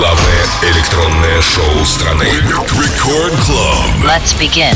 Главное электронное шоу страны. Record Club. Let's begin.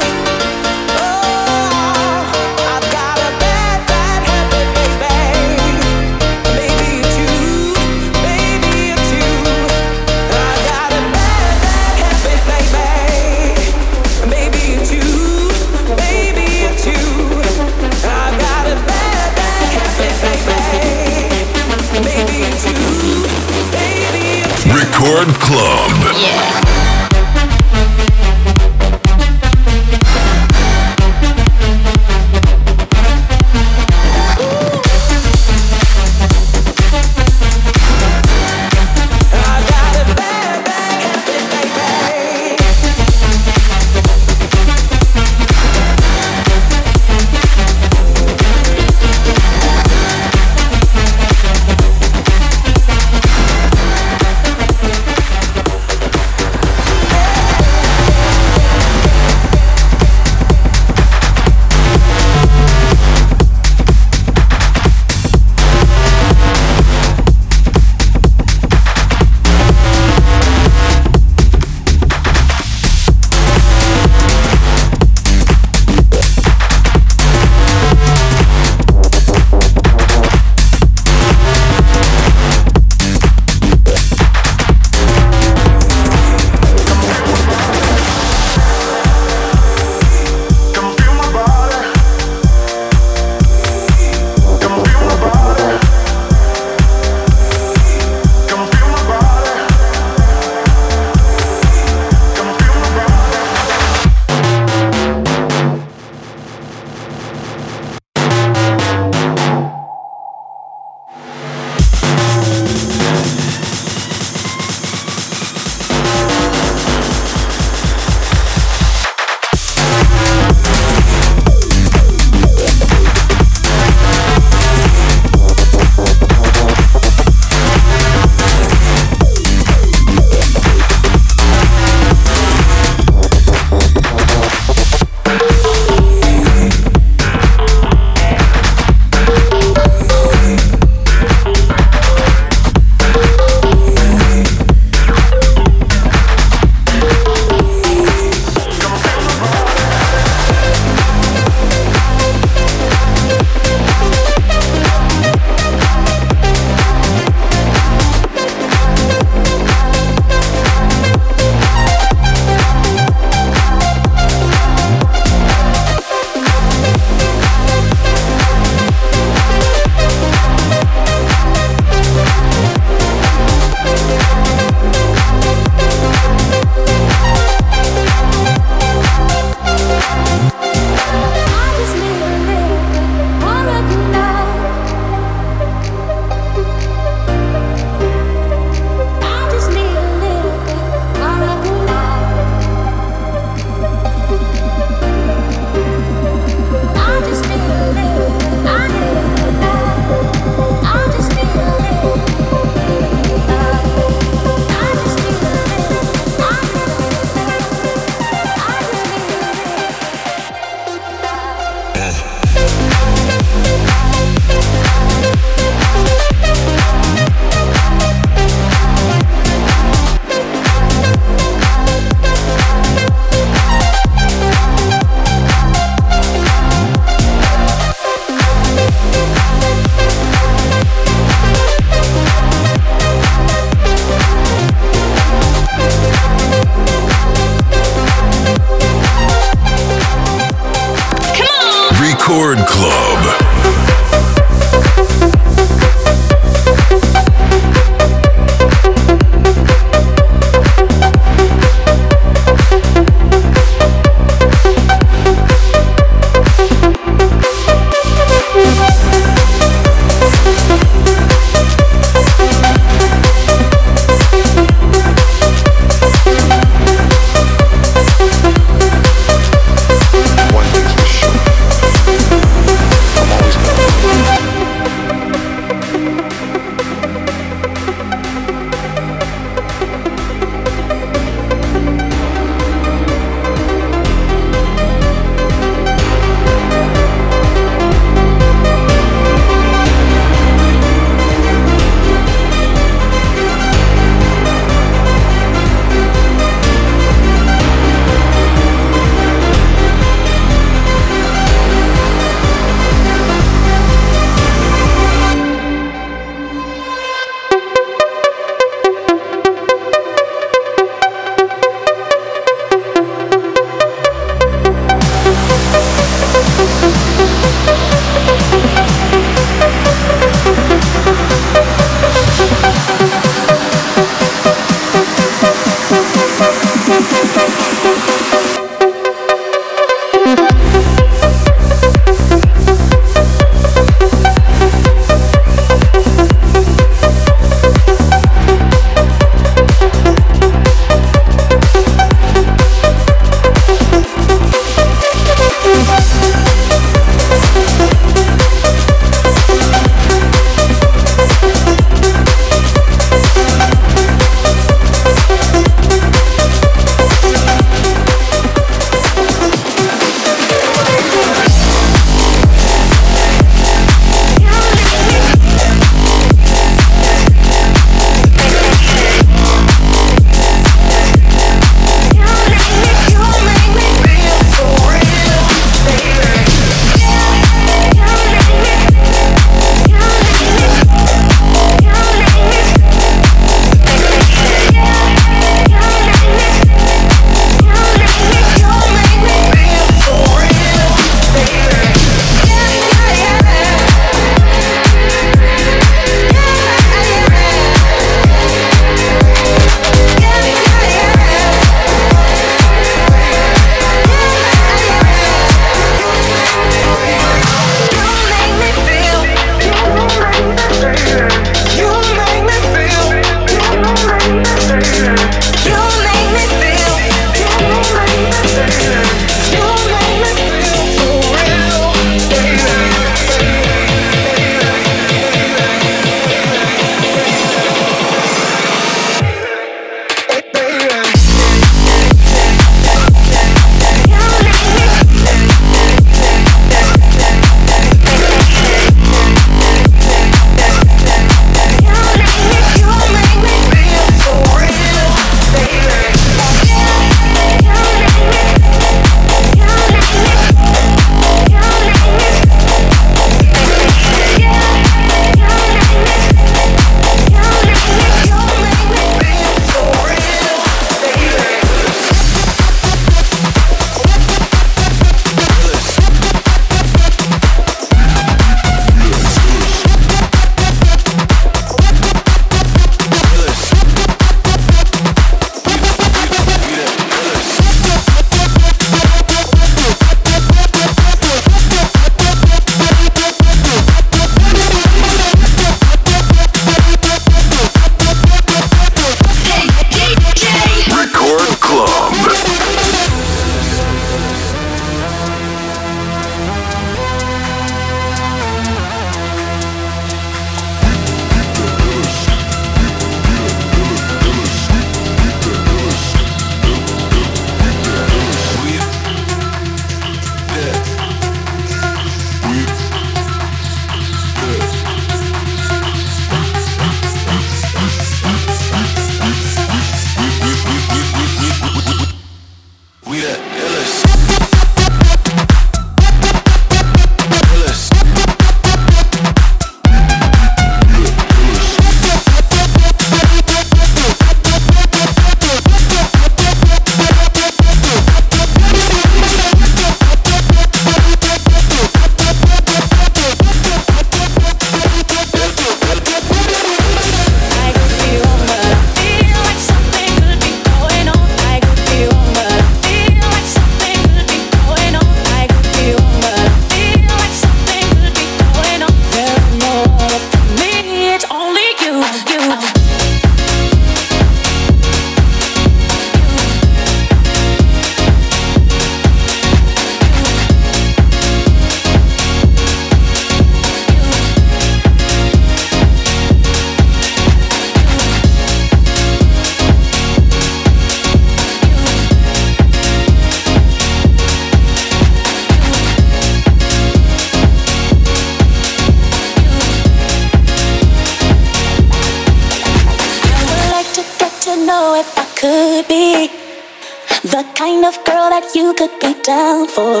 down for.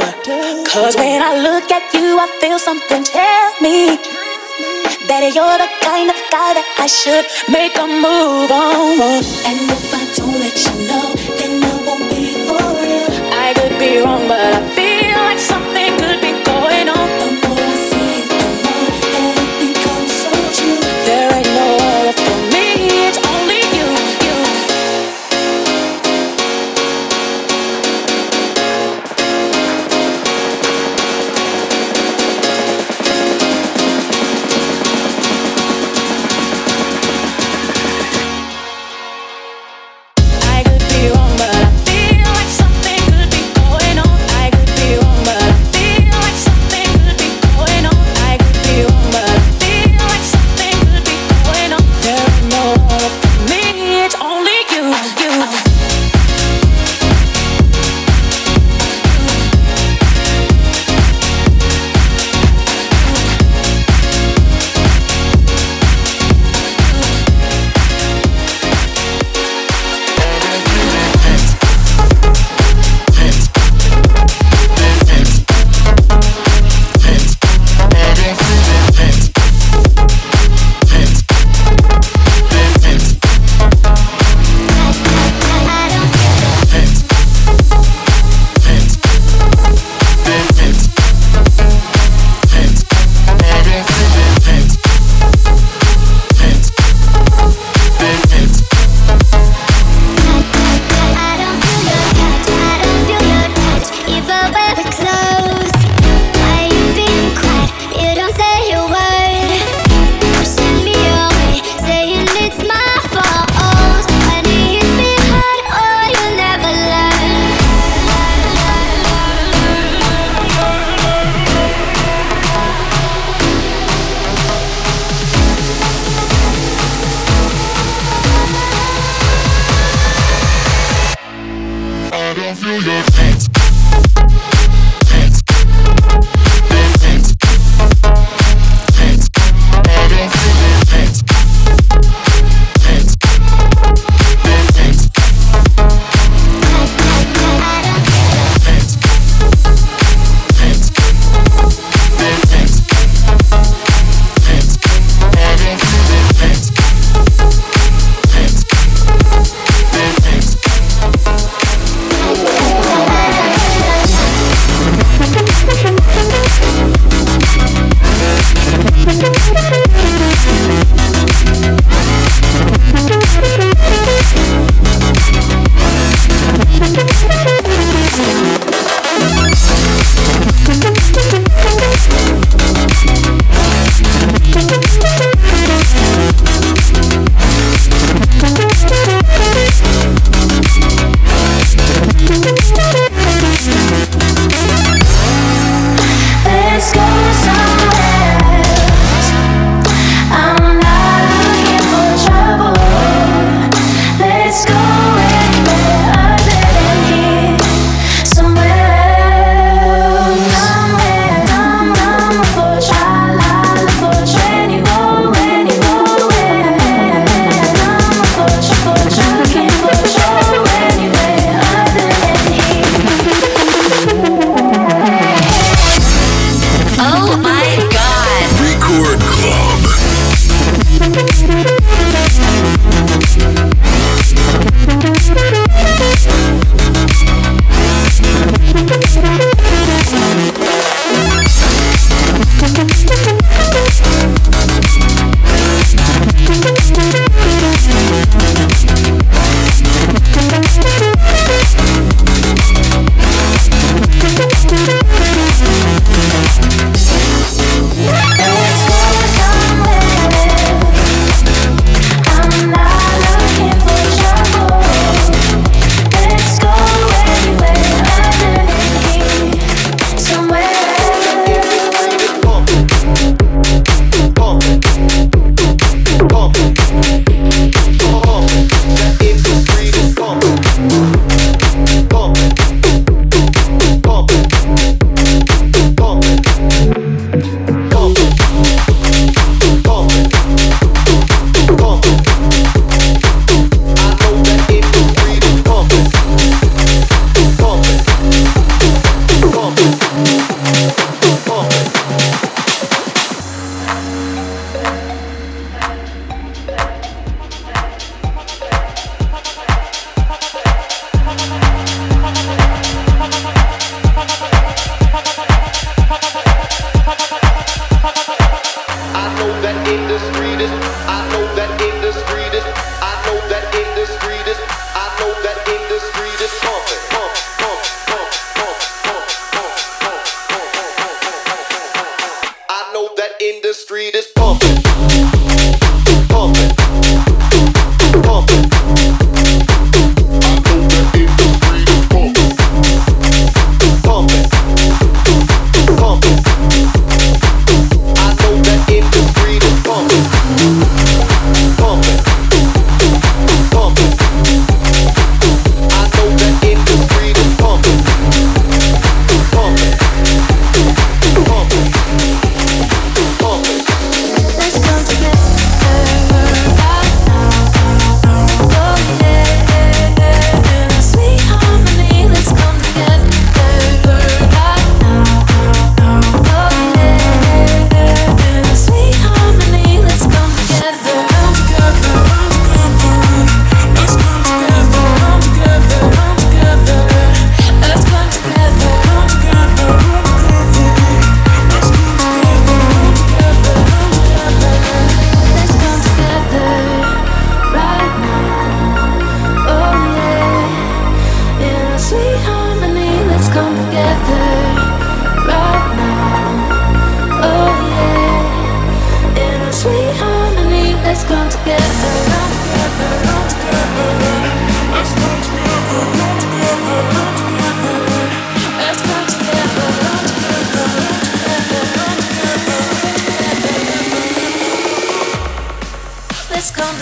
Cause when I look at you, I feel something tell me that you're the kind of guy that I should make a move on. And if I don't let you know, then I won't be for real. I could be wrong, but I feel. Well,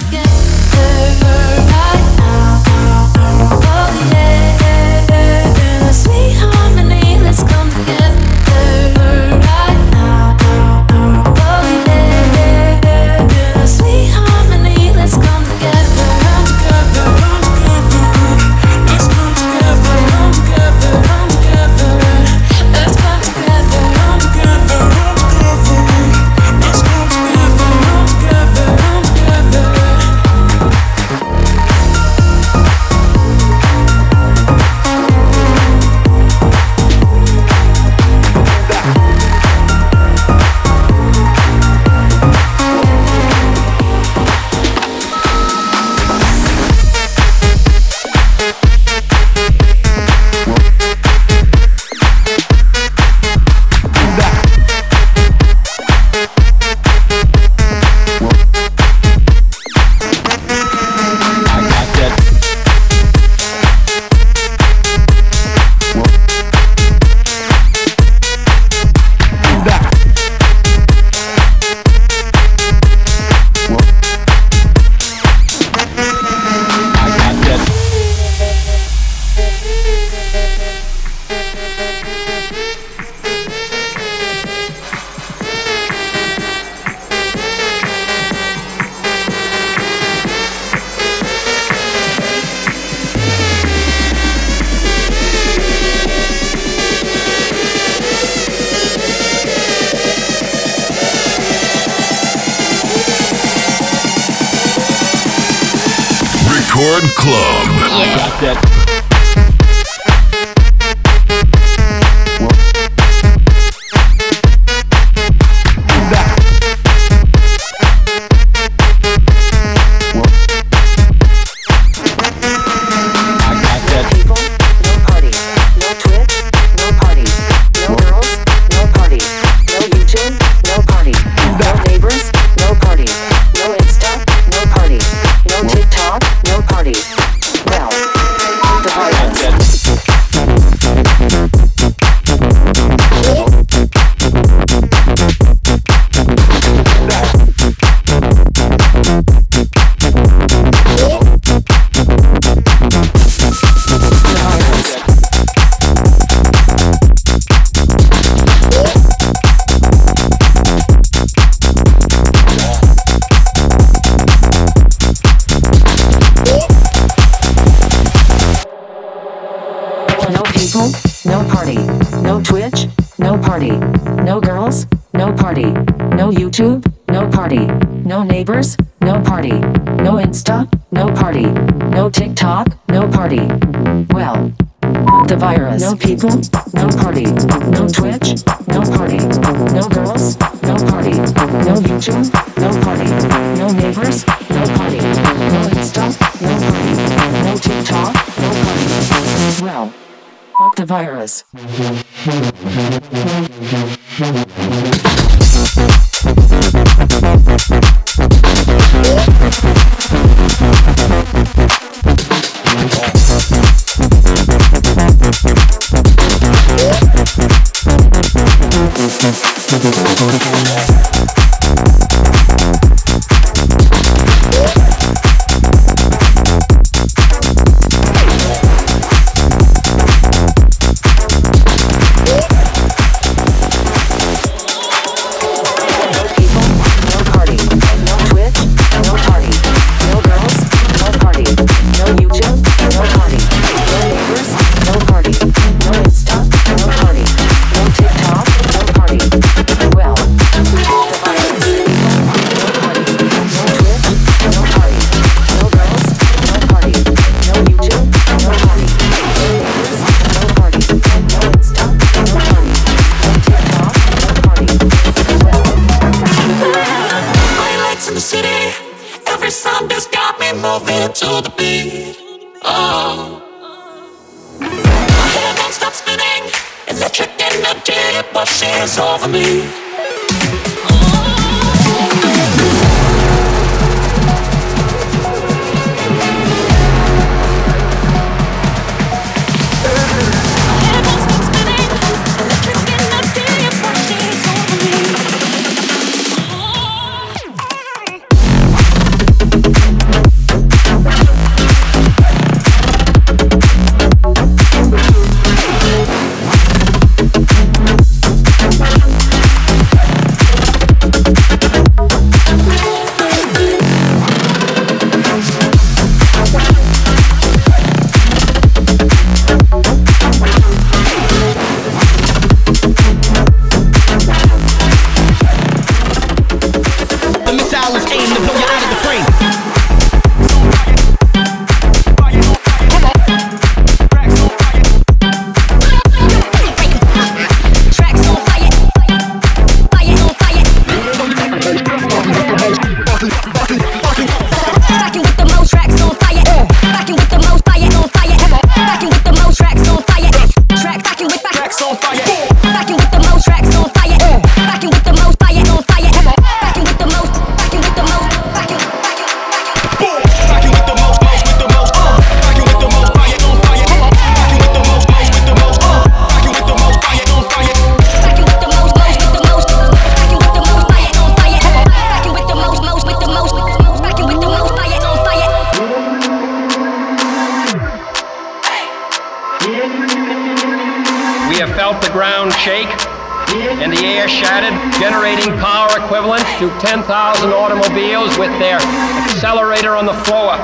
to 10,000 automobiles with their accelerator on the floor.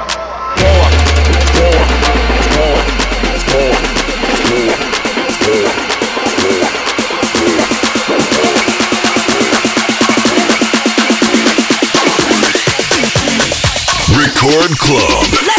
floor, floor, floor, floor, floor, floor, floor. Record Club.